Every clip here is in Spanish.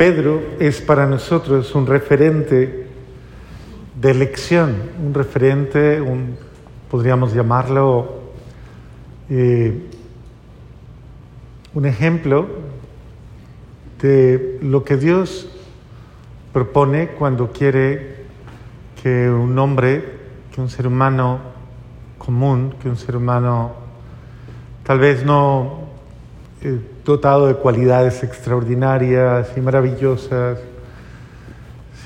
Pedro es para nosotros un referente de elección, un referente, podríamos llamarlo eh, un ejemplo de lo que Dios propone cuando quiere que un hombre, que un ser humano común, que un ser humano tal vez no eh, dotado de cualidades extraordinarias y maravillosas,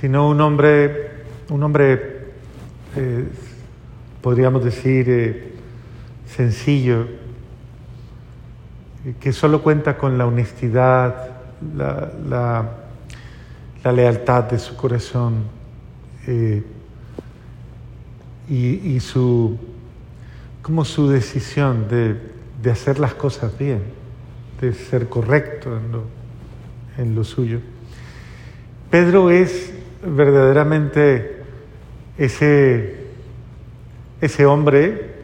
sino un hombre, un hombre, eh, podríamos decir, eh, sencillo, que solo cuenta con la honestidad, la, la, lealtad de su corazón y, y, su, como su decisión de, de hacer las cosas bien ser correcto en lo, en lo suyo. Pedro es verdaderamente ese, ese hombre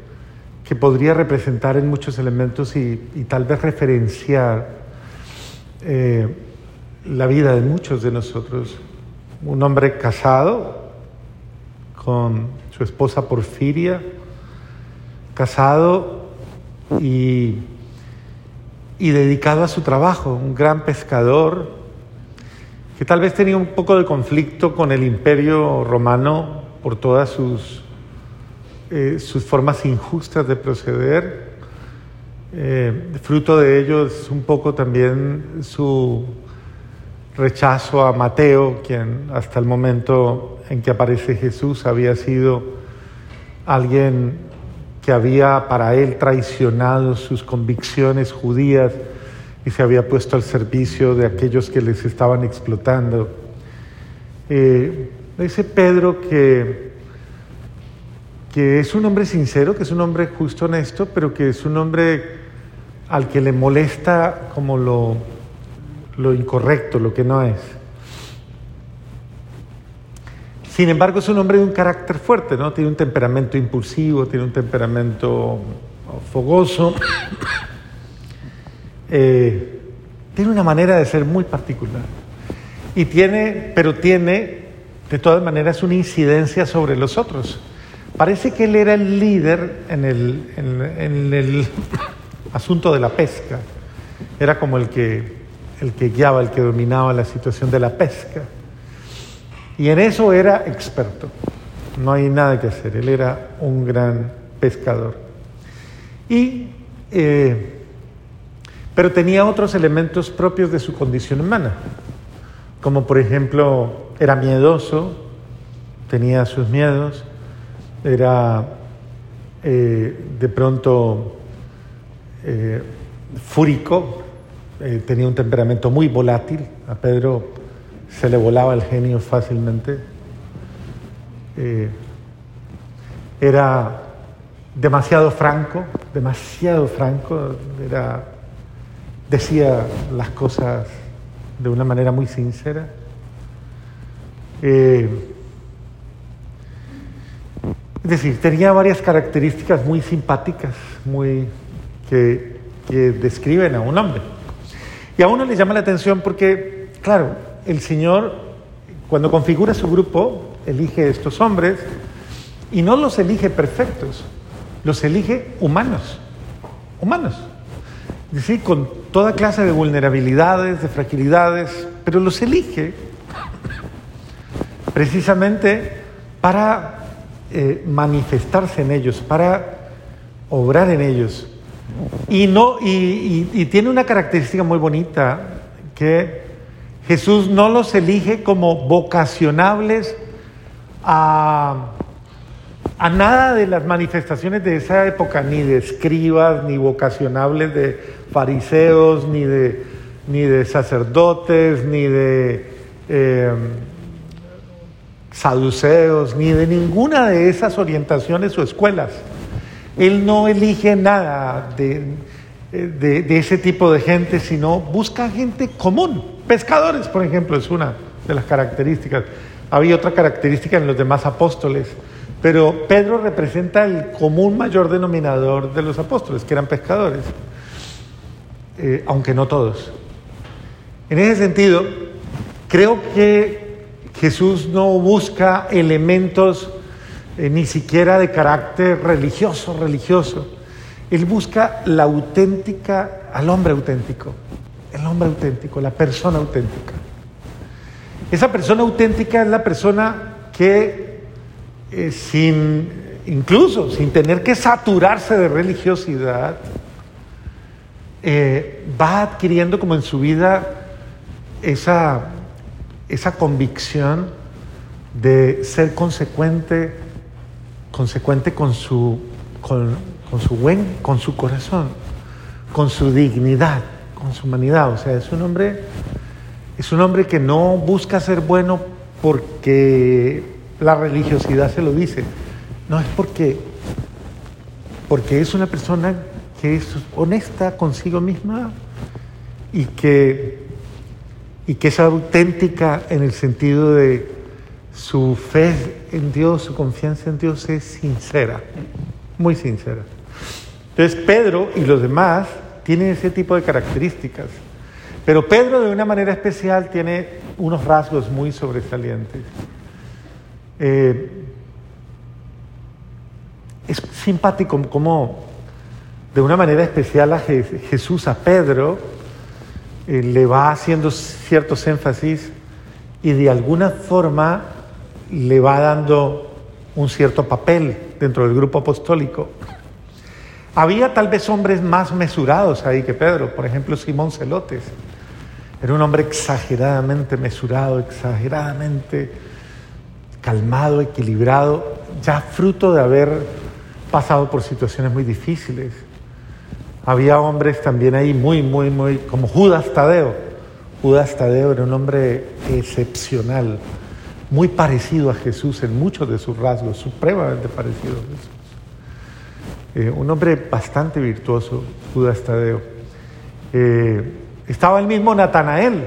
que podría representar en muchos elementos y, tal vez referenciar eh, la vida de muchos de nosotros. Un hombre casado con su esposa Porfiria, casado y y dedicado a su trabajo, un gran pescador que tal vez tenía un poco de conflicto con el imperio romano por todas sus, eh, sus formas injustas de proceder. Eh, fruto de ello es un poco también su rechazo a Mateo, quien hasta el momento en que aparece Jesús había sido alguien que había para él traicionado sus convicciones judías y se había puesto al servicio de aquellos que les estaban explotando. Eh, dice Pedro que, que es un hombre sincero, que es un hombre justo, honesto, pero que es un hombre al que le molesta como lo, lo incorrecto, lo que no es. Sin embargo, es un hombre de un carácter fuerte, ¿no? Tiene un temperamento impulsivo, tiene un temperamento fogoso, eh, tiene una manera de ser muy particular. Y tiene, pero tiene, de todas maneras, una incidencia sobre los otros. Parece que él era el líder en el, en el asunto de la pesca. Era como el que, el que guiaba, el que dominaba la situación de la pesca. Y en eso era experto. No hay nada que hacer. Él era un gran pescador. Y, eh, pero tenía otros elementos propios de su condición humana. Como por ejemplo, era miedoso, tenía sus miedos, era eh, de pronto eh, fúrico, tenía un temperamento muy volátil. A Pedro se le volaba el genio fácilmente. Eh, era demasiado franco, demasiado franco, era, decía las cosas de una manera muy sincera. Eh, es decir, tenía varias características muy simpáticas, muy que, que describen a un hombre. Y a uno le llama la atención porque, claro, el Señor, cuando configura su grupo, elige estos hombres y no los elige perfectos, los elige humanos, humanos. Es decir, con toda clase de vulnerabilidades, de fragilidades, pero los elige precisamente para eh, manifestarse en ellos, para obrar en ellos. Y, no, y tiene una característica muy bonita que Jesús no los elige como vocacionables a, nada de las manifestaciones de esa época, ni de escribas, ni vocacionables de fariseos, ni de, ni de sacerdotes, ni de em, saduceos, ni de ninguna de esas orientaciones o escuelas. Él no elige nada de, de ese tipo de gente, sino busca gente común Pescadores, por ejemplo, es una de las características. Había otra característica en los demás apóstoles, pero Pedro representa el común mayor denominador de los apóstoles, que eran pescadores, eh, aunque no todos. En ese sentido, Creo que Jesús no busca elementos eh, ni siquiera de carácter religioso, religioso. Él busca la auténtica, al hombre auténtico, el hombre auténtico, la persona auténtica. Esa persona auténtica es la persona que eh, sin, incluso sin tener que saturarse de religiosidad, eh, va adquiriendo como en su vida esa, esa convicción de ser consecuente, consecuente con su, con, con su buen, con su corazón, con su dignidad, con su humanidad. O sea, es un hombre, es un hombre que no busca ser bueno porque la religiosidad se lo dice. No, es porque, porque es una persona que es honesta consigo misma y que, y que es auténtica en el sentido de su fe en Dios, su confianza en Dios es sincera, muy sincera. Entonces Pedro y los demás tienen ese tipo de características, pero Pedro de una manera especial tiene unos rasgos muy sobresalientes. Eh, es simpático como de una manera especial a Jesús, a Pedro, eh, le va haciendo ciertos énfasis y de alguna forma le va dando un cierto papel dentro del grupo apostólico. Había tal vez hombres más mesurados ahí que Pedro, por ejemplo Simón Celotes. Era un hombre exageradamente mesurado, exageradamente calmado, equilibrado, ya fruto de haber pasado por situaciones muy difíciles. Había hombres también ahí muy, muy, muy, como Judas Tadeo. Judas Tadeo era un hombre excepcional, muy parecido a Jesús en muchos de sus rasgos, supremamente parecido a Jesús. Eh, un hombre bastante virtuoso, Judas Tadeo. Eh, estaba el mismo Natanael,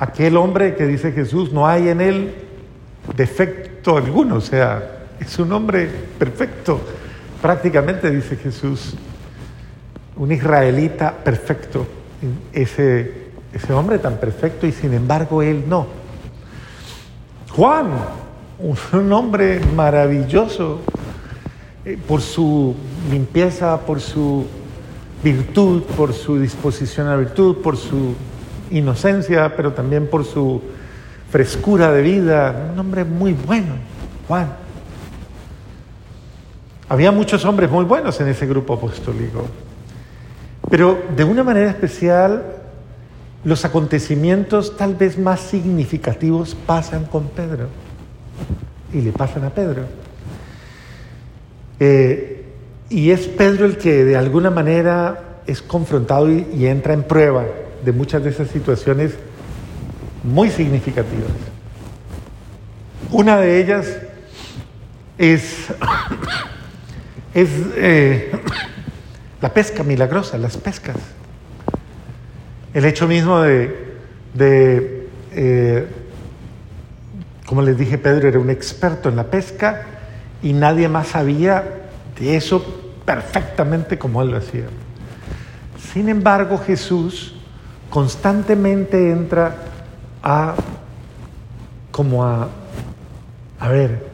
aquel hombre que dice Jesús, no hay en él defecto alguno, o sea, es un hombre perfecto, prácticamente dice Jesús un israelita perfecto, ese, ese hombre tan perfecto y sin embargo él no. Juan, un hombre maravilloso eh, por su limpieza, por su virtud, por su disposición a la virtud, por su inocencia, pero también por su frescura de vida, un hombre muy bueno, Juan. Había muchos hombres muy buenos en ese grupo apostólico. Pero de una manera especial, los acontecimientos tal vez más significativos pasan con Pedro y le pasan a Pedro. Eh, y es Pedro el que de alguna manera es confrontado y, entra en prueba de muchas de esas situaciones muy significativas. Una de ellas es, es eh, la pesca milagrosa, las pescas. El hecho mismo de, eh, como les dije, Pedro era un experto en la pesca y nadie más sabía de eso perfectamente como él lo hacía. Sin embargo, Jesús constantemente entra a como a, a ver,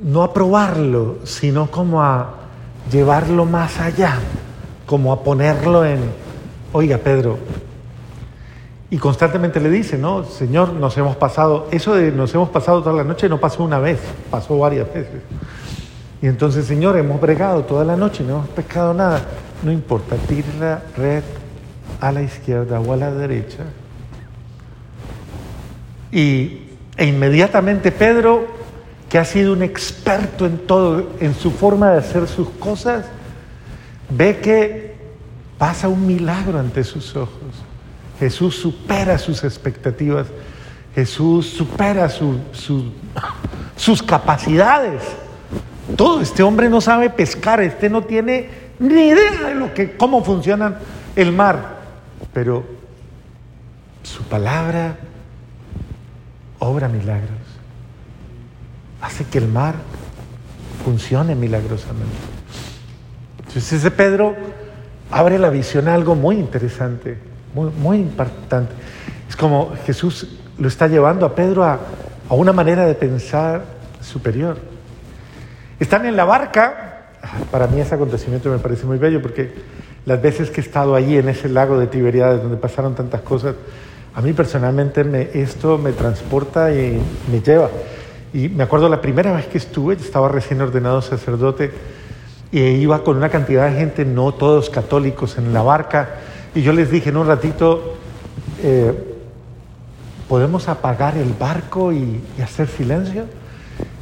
no a probarlo, sino como a llevarlo más allá, como a ponerlo en, oiga Pedro, y constantemente le dice, no, Señor, nos hemos pasado, eso de nos hemos pasado toda la noche no pasó una vez, pasó varias veces. Y entonces, Señor, hemos bregado toda la noche, no hemos pescado nada. No importa, tire la red a la izquierda o a la derecha. Y, e inmediatamente Pedro que ha sido un experto en todo, en su forma de hacer sus cosas, ve que pasa un milagro ante sus ojos. Jesús supera sus expectativas, Jesús supera sus capacidades. Todo este hombre no sabe pescar, este no tiene ni idea de lo que, cómo funciona el mar, pero su palabra obra milagros hace que el mar funcione milagrosamente. Entonces ese Pedro abre la visión a algo muy interesante, muy, muy. Es como Jesús lo está llevando a Pedro a, a una manera de pensar superior. Están en la barca, para mí ese acontecimiento me parece muy bello porque las veces que he estado allí en ese lago de Tiberiades donde pasaron tantas cosas, a mí personalmente me, esto me transporta y me lleva. Y me acuerdo la primera vez que estuve, estaba recién ordenado sacerdote y iba con una cantidad de gente, no todos católicos, en la barca. Y yo les dije en un ratito, eh, ¿podemos apagar el barco y, y hacer silencio?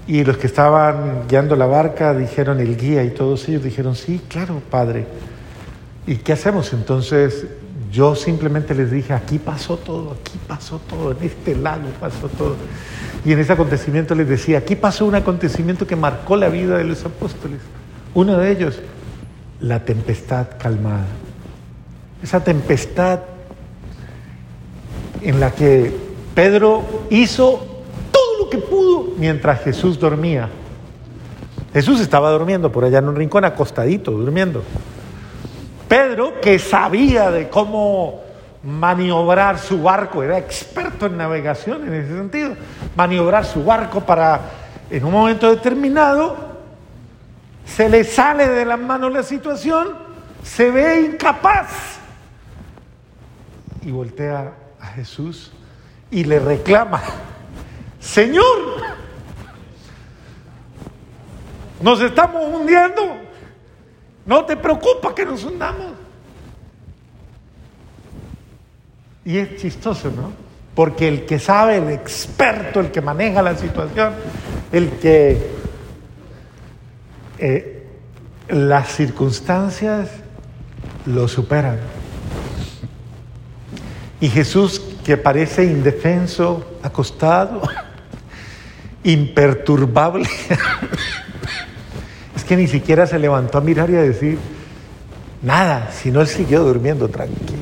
Y los que estaban guiando la barca dijeron, el guía y todos ellos dijeron, sí, claro, padre. ¿Y qué hacemos? Entonces yo simplemente les dije, aquí pasó todo, aquí pasó todo, en este lago pasó todo. Y en ese acontecimiento les decía, aquí pasó un acontecimiento que marcó la vida de los apóstoles. Uno de ellos, la tempestad calmada. Esa tempestad en la que Pedro hizo todo lo que pudo mientras Jesús dormía. Jesús estaba durmiendo por allá en un rincón acostadito, durmiendo. Pedro, que sabía de cómo maniobrar su barco, era experto en navegación en ese sentido, maniobrar su barco para, en un momento determinado, se le sale de las manos la situación, se ve incapaz y voltea a Jesús y le reclama, Señor, nos estamos hundiendo. No te preocupa que nos hundamos. Y es chistoso, ¿no? Porque el que sabe, el experto, el que maneja la situación, el que eh, las circunstancias lo superan. Y Jesús, que parece indefenso, acostado, imperturbable, que ni siquiera se levantó a mirar y a decir nada, sino él siguió durmiendo tranquilo.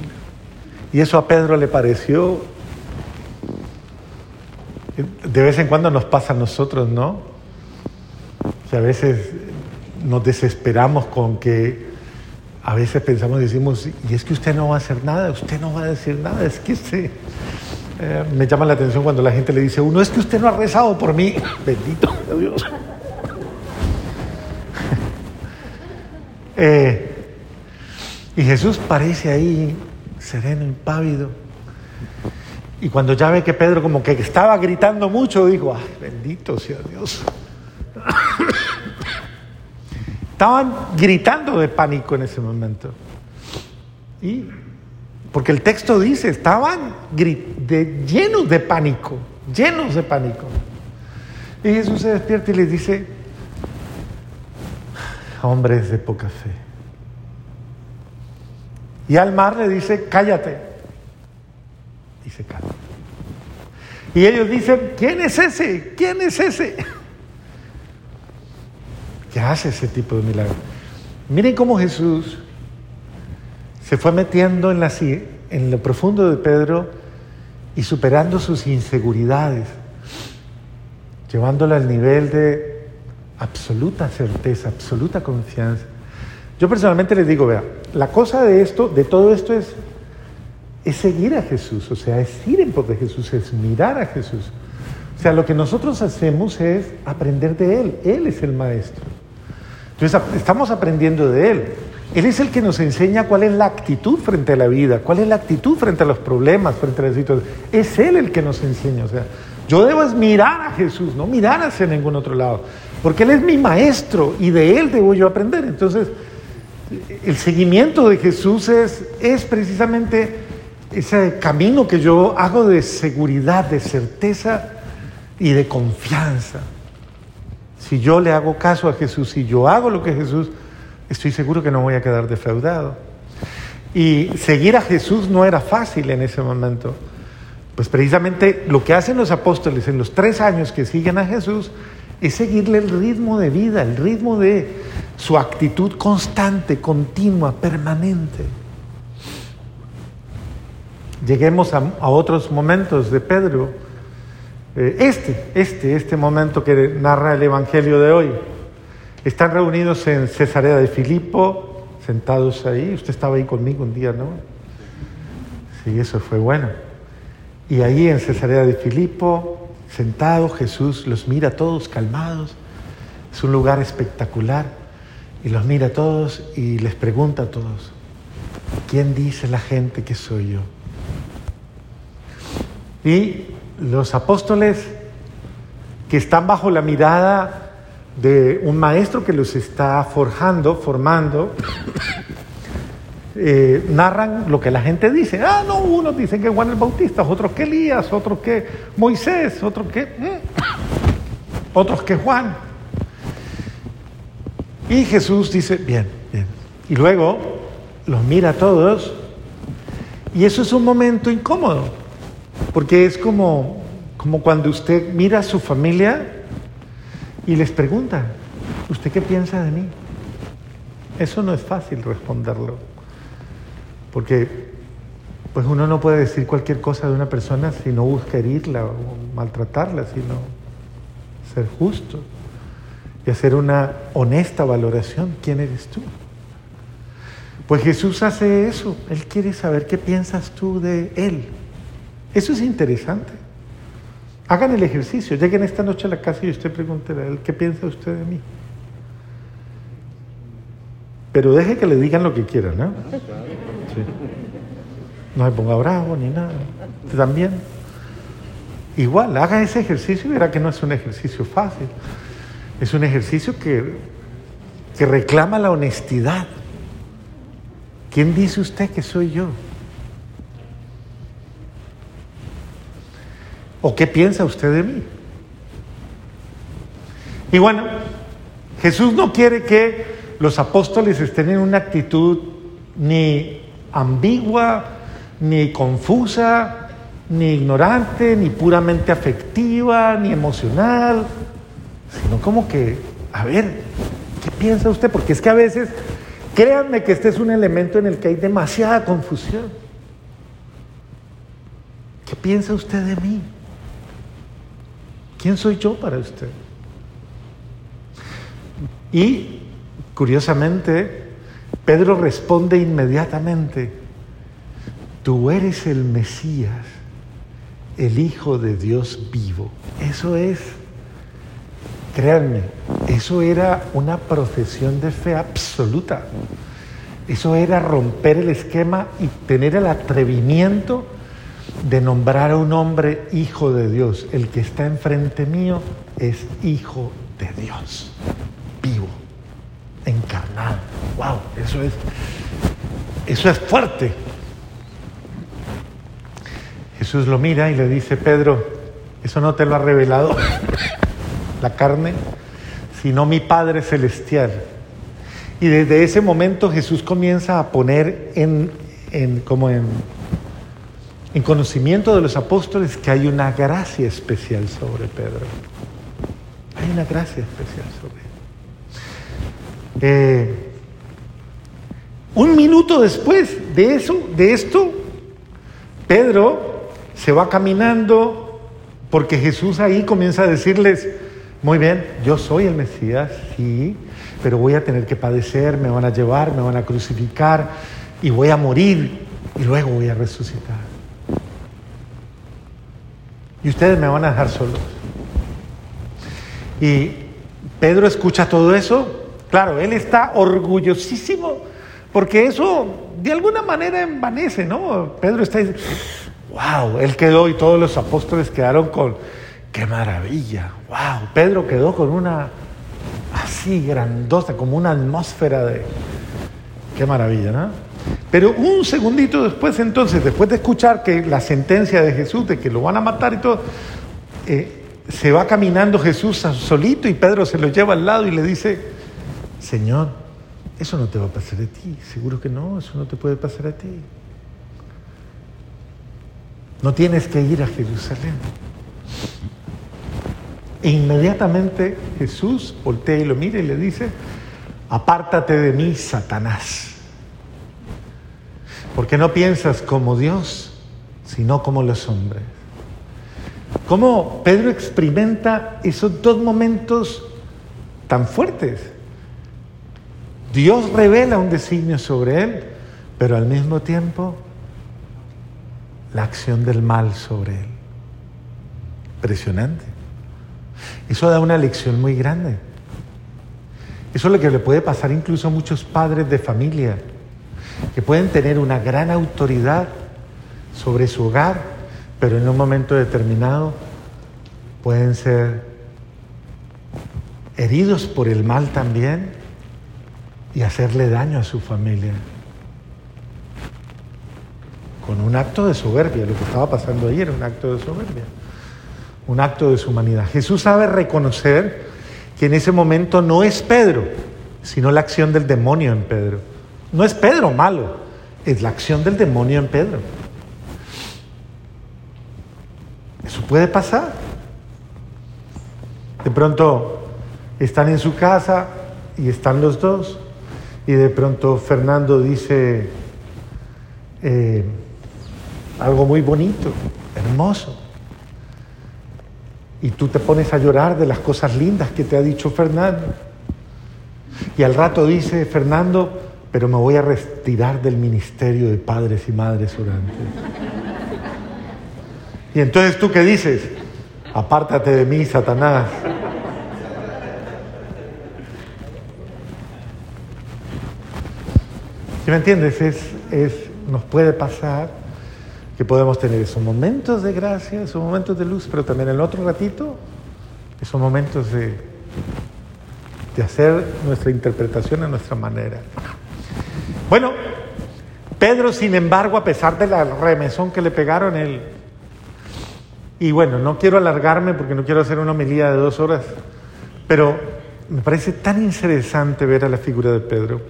Y eso a Pedro le pareció, de vez en cuando nos pasa a nosotros, ¿no? Que a veces nos desesperamos con que a veces pensamos, decimos, y es que usted no va a hacer nada, usted no va a decir nada, es que usted... Eh, me llama la atención cuando la gente le dice, uno es que usted no ha rezado por mí, bendito Dios. Eh, y Jesús parece ahí sereno, impávido. Y cuando ya ve que Pedro como que estaba gritando mucho, dijo, ay, bendito sea Dios. Estaban gritando de pánico en ese momento. Y porque el texto dice, estaban llenos de pánico, llenos de pánico. Y Jesús se despierta y les dice, hombres de poca fe. Y al mar le dice, cállate. Y se. Y ellos dicen, ¿quién es ese? ¿Quién es ese? ¿Qué hace ese tipo de milagro? Miren cómo Jesús se fue metiendo en, la, en lo profundo de Pedro y superando sus inseguridades, llevándolo al nivel de absoluta certeza, absoluta confianza. Yo personalmente les digo, vea, la cosa de esto, de todo esto es, es seguir a Jesús, o sea, es ir en pos de Jesús, es mirar a Jesús. O sea, lo que nosotros hacemos es aprender de Él, Él es el Maestro. Entonces, estamos aprendiendo de Él. Él es el que nos enseña cuál es la actitud frente a la vida, cuál es la actitud frente a los problemas, frente a las situaciones. Es Él el que nos enseña. O sea, yo debo mirar a Jesús, no mirar hacia ningún otro lado, porque Él es mi maestro y de Él debo yo aprender. Entonces, el seguimiento de Jesús es, es precisamente ese camino que yo hago de seguridad, de certeza y de confianza. Si yo le hago caso a Jesús, si yo hago lo que Jesús, estoy seguro que no voy a quedar defraudado. Y seguir a Jesús no era fácil en ese momento. Pues precisamente lo que hacen los apóstoles en los tres años que siguen a Jesús es seguirle el ritmo de vida, el ritmo de su actitud constante, continua, permanente. Lleguemos a, otros momentos de Pedro. Eh, este, este, este momento que narra el Evangelio de hoy. Están reunidos en Cesarea de Filipo, sentados ahí. Usted estaba ahí conmigo un día, ¿no? Sí, eso fue bueno. Y ahí en Cesarea de Filipo, sentado, Jesús los mira todos calmados. Es un lugar espectacular. Y los mira a todos y les pregunta a todos, ¿quién dice la gente que soy yo? Y los apóstoles que están bajo la mirada de un maestro que los está forjando, formando, eh, narran lo que la gente dice. Ah, no, unos dicen que Juan el Bautista, otros que Elías, otros que Moisés, otros que... Mm, otros que Juan. Y Jesús dice, bien, bien. Y luego los mira a todos y eso es un momento incómodo, porque es como, como cuando usted mira a su familia y les pregunta, ¿usted qué piensa de mí? Eso no es fácil responderlo, porque pues uno no puede decir cualquier cosa de una persona si no busca herirla o maltratarla, sino ser justo y hacer una honesta valoración. ¿Quién eres tú? Pues Jesús hace eso. Él quiere saber qué piensas tú de Él. Eso es interesante. Hagan el ejercicio. Lleguen esta noche a la casa y usted pregúntele a Él, ¿qué piensa usted de mí? Pero deje que le digan lo que quieran, ¿no? No se ponga bravo ni nada. También. Igual, haga ese ejercicio y verá que no es un ejercicio fácil. Es un ejercicio que, que reclama la honestidad. ¿Quién dice usted que soy yo? ¿O qué piensa usted de mí? Y bueno, Jesús no quiere que los apóstoles estén en una actitud ni ambigua, ni confusa, ni ignorante, ni puramente afectiva, ni emocional sino como que, a ver, ¿qué piensa usted? Porque es que a veces, créanme que este es un elemento en el que hay demasiada confusión. ¿Qué piensa usted de mí? ¿Quién soy yo para usted? Y, curiosamente, Pedro responde inmediatamente, tú eres el Mesías, el Hijo de Dios vivo. Eso es Créanme, eso era una profesión de fe absoluta. Eso era romper el esquema y tener el atrevimiento de nombrar a un hombre hijo de Dios. El que está enfrente mío es hijo de Dios, vivo, encarnado. ¡Wow! Eso es, eso es fuerte. Jesús lo mira y le dice, Pedro, eso no te lo ha revelado la carne, sino mi Padre Celestial. Y desde ese momento Jesús comienza a poner en, como en, en conocimiento de los apóstoles que hay una gracia especial sobre Pedro. Hay una gracia especial sobre él. Eh, un minuto después de eso, de esto, Pedro se va caminando porque Jesús ahí comienza a decirles, muy bien, yo soy el Mesías, sí, pero voy a tener que padecer, me van a llevar, me van a crucificar y voy a morir y luego voy a resucitar. Y ustedes me van a dejar solos. Y Pedro escucha todo eso. Claro, él está orgullosísimo porque eso de alguna manera envanece, ¿no? Pedro está diciendo, wow, él quedó y todos los apóstoles quedaron con qué maravilla, wow, Pedro quedó con una así grandosa, como una atmósfera de, qué maravilla, ¿no? Pero un segundito después, entonces, después de escuchar que la sentencia de Jesús, de que lo van a matar y todo, eh, se va caminando Jesús solito y Pedro se lo lleva al lado y le dice, Señor, eso no te va a pasar a ti, seguro que no, eso no te puede pasar a ti. No tienes que ir a Jerusalén. E inmediatamente Jesús voltea y lo mira y le dice, apártate de mí, Satanás, porque no piensas como Dios, sino como los hombres. ¿Cómo Pedro experimenta esos dos momentos tan fuertes? Dios revela un designio sobre él, pero al mismo tiempo la acción del mal sobre él. Impresionante. Eso da una lección muy grande. Eso es lo que le puede pasar incluso a muchos padres de familia, que pueden tener una gran autoridad sobre su hogar, pero en un momento determinado pueden ser heridos por el mal también y hacerle daño a su familia. Con un acto de soberbia, lo que estaba pasando ayer, un acto de soberbia, un acto de su humanidad. Jesús sabe reconocer que en ese momento no es Pedro, sino la acción del demonio en Pedro. No es Pedro malo, es la acción del demonio en Pedro. Eso puede pasar. De pronto están en su casa y están los dos y de pronto Fernando dice eh, algo muy bonito, hermoso. Y tú te pones a llorar de las cosas lindas que te ha dicho Fernando. Y al rato dice Fernando, pero me voy a retirar del ministerio de padres y madres orantes. Y entonces tú qué dices, apártate de mí, Satanás. ¿Sí me entiendes? Es, es, nos puede pasar que podemos tener esos momentos de gracia, esos momentos de luz, pero también el otro ratito, esos momentos de, de hacer nuestra interpretación a nuestra manera. Bueno, Pedro, sin embargo, a pesar de la remesón que le pegaron, él... Y bueno, no quiero alargarme porque no quiero hacer una homilía de dos horas, pero me parece tan interesante ver a la figura de Pedro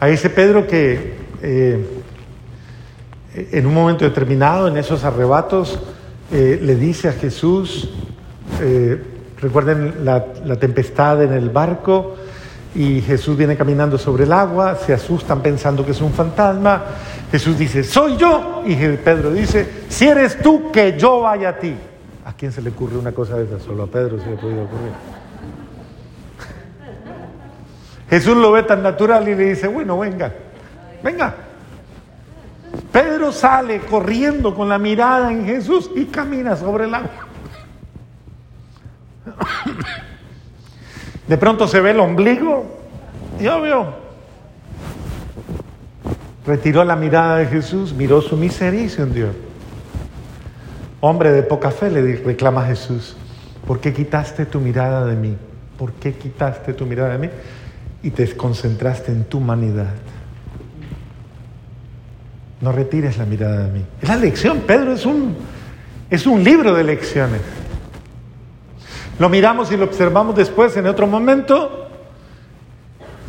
a ese Pedro que eh, en un momento determinado, en esos arrebatos, eh, le dice a Jesús, eh, recuerden la, la, tempestad en el barco, y Jesús viene caminando sobre el agua, se asustan pensando que es un fantasma, Jesús dice, soy yo, y Pedro dice, si eres tú, que yo vaya a ti. ¿A quién se le ocurre una cosa de esa? Solo a Pedro se le puede ocurrir. Jesús lo ve tan natural y le dice, bueno, venga, venga. Pedro sale corriendo con la mirada en Jesús y camina sobre el agua. De pronto se ve el ombligo y obvio. Retiró la mirada de Jesús, miró su miseria y. Hombre de poca fe le reclama Jesús, ¿por qué quitaste tu mirada de mí? ¿Por qué quitaste tu mirada de mí? y te concentraste en tu humanidad. No retires la mirada de mí. Es la lección, Pedro es un, es un libro de lecciones. Lo miramos y lo observamos después en otro momento,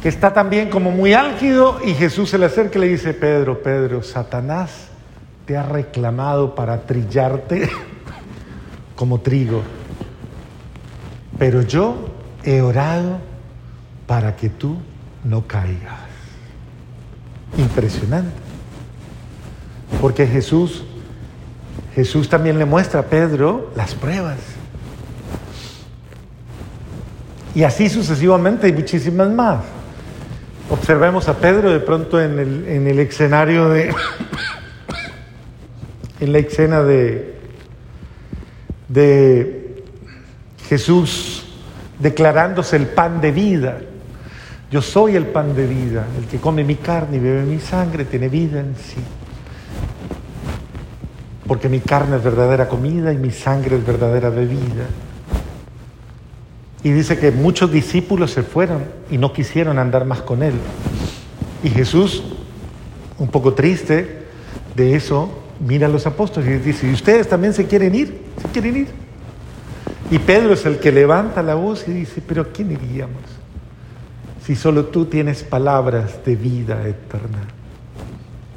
que está también como muy álgido y Jesús se le acerca y le dice, Pedro, Pedro, Satanás te ha reclamado para trillarte como trigo, pero yo he orado para que tú no caigas. Impresionante. Porque Jesús, Jesús también le muestra a Pedro las pruebas. Y así sucesivamente hay muchísimas más. Observemos a Pedro de pronto en el, en el escenario de, en la escena de, de Jesús declarándose el pan de vida. Yo soy el pan de vida, el que come mi carne y bebe mi sangre tiene vida en sí. Porque mi carne es verdadera comida y mi sangre es verdadera bebida. Y dice que muchos discípulos se fueron y no quisieron andar más con él. Y Jesús, un poco triste de eso, mira a los apóstoles y dice, ¿y ustedes también se quieren ir? ¿Se quieren ir? Y Pedro es el que levanta la voz y dice, pero ¿a quién iríamos? si solo tú tienes palabras de vida eterna.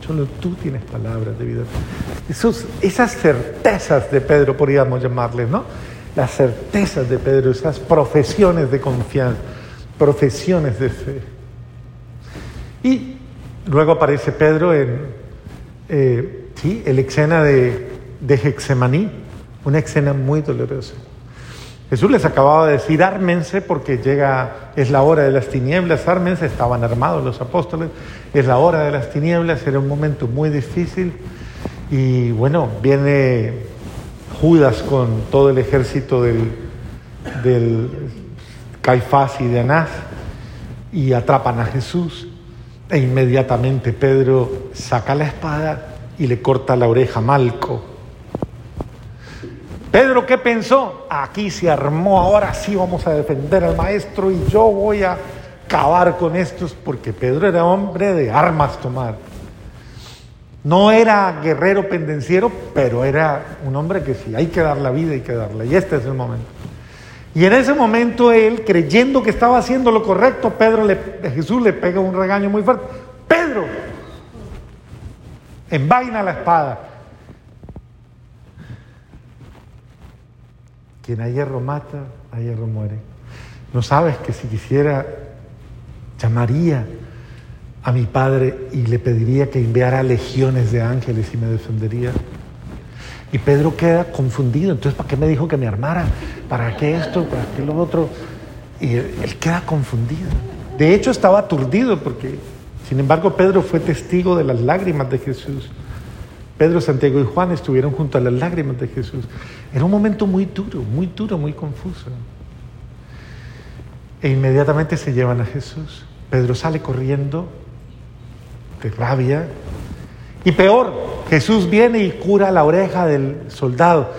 Solo tú tienes palabras de vida eterna. esas certezas de Pedro, podríamos llamarles, ¿no? Las certezas de Pedro, esas profesiones de confianza, profesiones de fe. Y luego aparece Pedro en eh, ¿sí? la escena de, de Hexemaní, una escena muy dolorosa. Jesús les acababa de decir, ármense porque llega, es la hora de las tinieblas, ármense, estaban armados los apóstoles, es la hora de las tinieblas, era un momento muy difícil. Y bueno, viene Judas con todo el ejército del, del Caifás y de Anás y atrapan a Jesús. E inmediatamente Pedro saca la espada y le corta la oreja a Malco. Pedro, ¿qué pensó? Aquí se armó, ahora sí vamos a defender al maestro y yo voy a acabar con estos, porque Pedro era hombre de armas tomar. No era guerrero pendenciero, pero era un hombre que sí, hay que dar la vida, hay que darla. Y este es el momento. Y en ese momento él, creyendo que estaba haciendo lo correcto, Pedro le, Jesús le pega un regaño muy fuerte. Pedro, envaina la espada. Quien a hierro mata, a hierro muere. No sabes que si quisiera, llamaría a mi padre y le pediría que enviara legiones de ángeles y me defendería. Y Pedro queda confundido. Entonces, ¿para qué me dijo que me armara? ¿Para qué esto? ¿Para qué lo otro? Y él, queda confundido. De hecho, estaba aturdido porque, sin embargo, Pedro fue testigo de las lágrimas de Jesús. Pedro, Santiago y Juan estuvieron junto a las lágrimas de Jesús. Era un momento muy duro, muy duro, muy confuso. E inmediatamente se llevan a Jesús. Pedro sale corriendo de rabia. Y peor, Jesús viene y cura la oreja del soldado.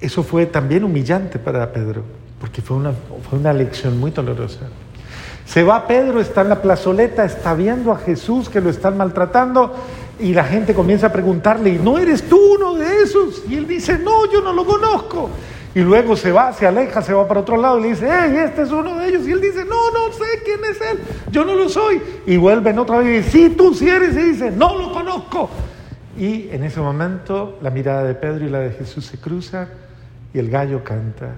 Eso fue también humillante para Pedro, porque fue una, fue una lección muy dolorosa. Se va Pedro, está en la plazoleta, está viendo a Jesús que lo están maltratando y la gente comienza a preguntarle, ¿y no eres tú uno de esos? Y él dice, no, yo no lo conozco. Y luego se va, se aleja, se va para otro lado y le dice, hey, este es uno de ellos. Y él dice, no, no sé quién es él, yo no lo soy. Y vuelven otra vez y dice, sí, tú sí eres. Y dice, no lo conozco. Y en ese momento la mirada de Pedro y la de Jesús se cruzan y el gallo canta.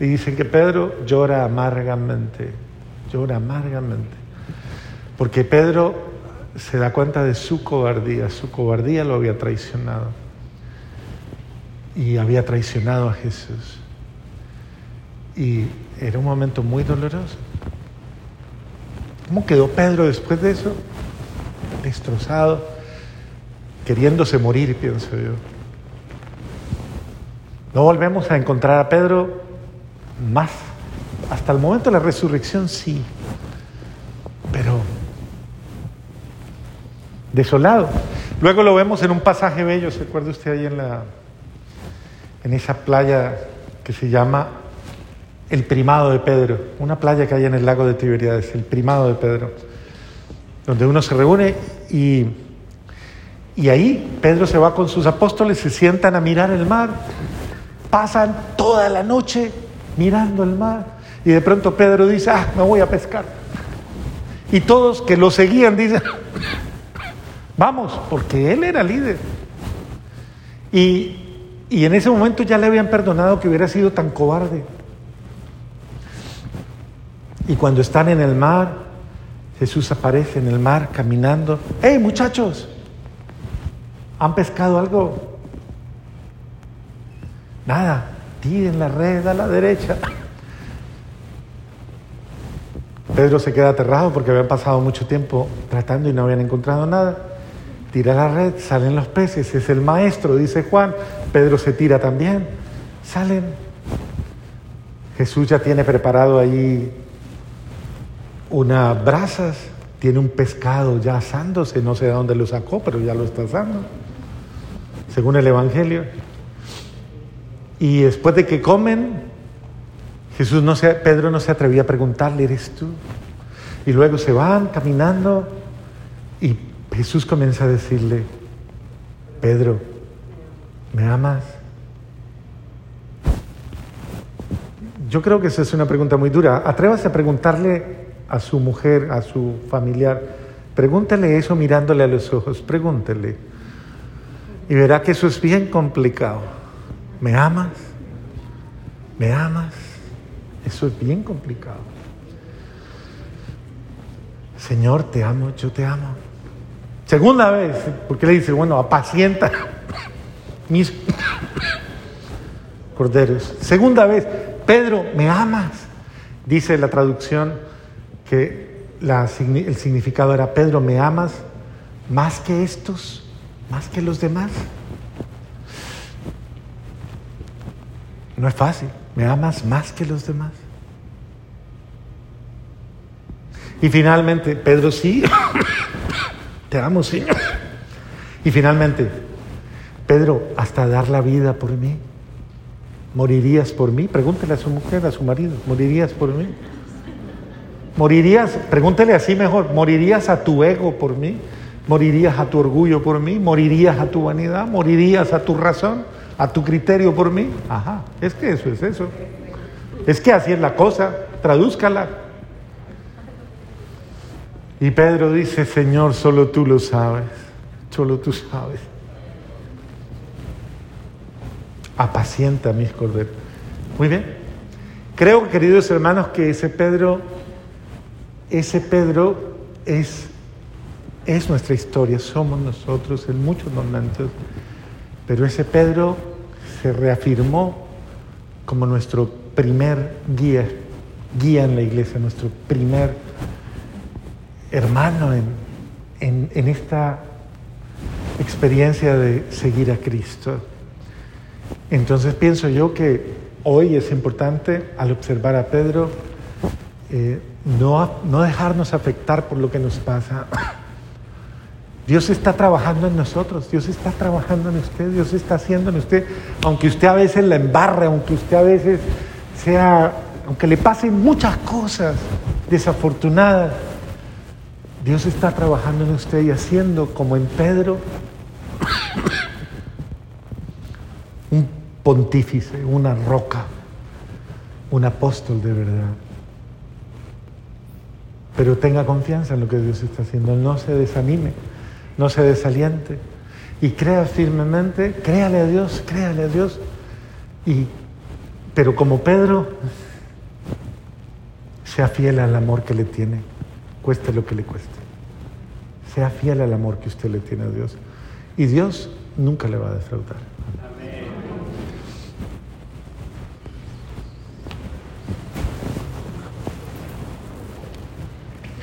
Y dicen que Pedro llora amargamente, llora amargamente. Porque Pedro se da cuenta de su cobardía, su cobardía lo había traicionado y había traicionado a Jesús. Y era un momento muy doloroso. ¿Cómo quedó Pedro después de eso? Destrozado, queriéndose morir, pienso yo. No volvemos a encontrar a Pedro más. Hasta el momento de la resurrección sí, pero desolado. Luego lo vemos en un pasaje bello, ¿se acuerda usted ahí en la en esa playa que se llama el Primado de Pedro, una playa que hay en el lago de Tiberíades, el Primado de Pedro, donde uno se reúne y, y ahí Pedro se va con sus apóstoles, se sientan a mirar el mar, pasan toda la noche mirando el mar y de pronto Pedro dice, ah, me voy a pescar. Y todos que lo seguían dicen, vamos, porque él era líder. Y y en ese momento ya le habían perdonado que hubiera sido tan cobarde. Y cuando están en el mar, Jesús aparece en el mar caminando. ¡Hey muchachos! ¿Han pescado algo? Nada. Tiren la red a la derecha. Pedro se queda aterrado porque habían pasado mucho tiempo tratando y no habían encontrado nada tira la red, salen los peces, es el maestro, dice Juan, Pedro se tira también, salen. Jesús ya tiene preparado ahí unas brasas, tiene un pescado ya asándose, no sé de dónde lo sacó, pero ya lo está asando, según el Evangelio. Y después de que comen, Jesús no se, Pedro no se atrevía a preguntarle, ¿eres tú? Y luego se van caminando y Jesús comienza a decirle, Pedro, ¿me amas? Yo creo que esa es una pregunta muy dura. Atrévase a preguntarle a su mujer, a su familiar, pregúntele eso mirándole a los ojos, pregúntele. Y verá que eso es bien complicado. ¿Me amas? ¿Me amas? Eso es bien complicado. Señor, te amo, yo te amo. Segunda vez, porque le dice, bueno, apacienta mis corderos. Segunda vez, Pedro, ¿me amas? Dice la traducción que el significado era, Pedro, ¿me amas más que estos? más que los demás. No es fácil. ¿Me amas más que los demás? Y finalmente, Pedro, sí, te amo, sí. Y finalmente, Pedro, hasta dar la vida por mí. ¿Morirías por mí? Pregúntele a su mujer, a su marido, ¿morirías por mí? ¿Morirías, pregúntele así mejor, ¿morirías a tu ego por mí? ¿Morirías a tu orgullo por mí? ¿Morirías a tu vanidad? ¿Morirías a tu razón? ¿A tu criterio por mí? Ajá, es que eso es eso. Es que así es la cosa, tradúzcala. Y Pedro dice, Señor, solo tú lo sabes, solo tú sabes apacienta mis corderos. Muy bien. Creo, queridos hermanos, que ese Pedro, ese Pedro es, es nuestra historia, somos nosotros en muchos momentos, pero ese Pedro se reafirmó como nuestro primer guía, guía en la iglesia, nuestro primer hermano en, en, en esta experiencia de seguir a Cristo. Entonces pienso yo que hoy es importante, al observar a Pedro, eh, no, no dejarnos afectar por lo que nos pasa. Dios está trabajando en nosotros, Dios está trabajando en usted, Dios está haciendo en usted, aunque usted a veces la embarre, aunque usted a veces sea, aunque le pasen muchas cosas desafortunadas, Dios está trabajando en usted y haciendo como en Pedro un pontífice, una roca, un apóstol de verdad. Pero tenga confianza en lo que Dios está haciendo, no se desanime, no se desaliente y crea firmemente, créale a Dios, créale a Dios. Y, pero como Pedro, sea fiel al amor que le tiene, cueste lo que le cueste. Sea fiel al amor que usted le tiene a Dios. Y Dios nunca le va a defraudar.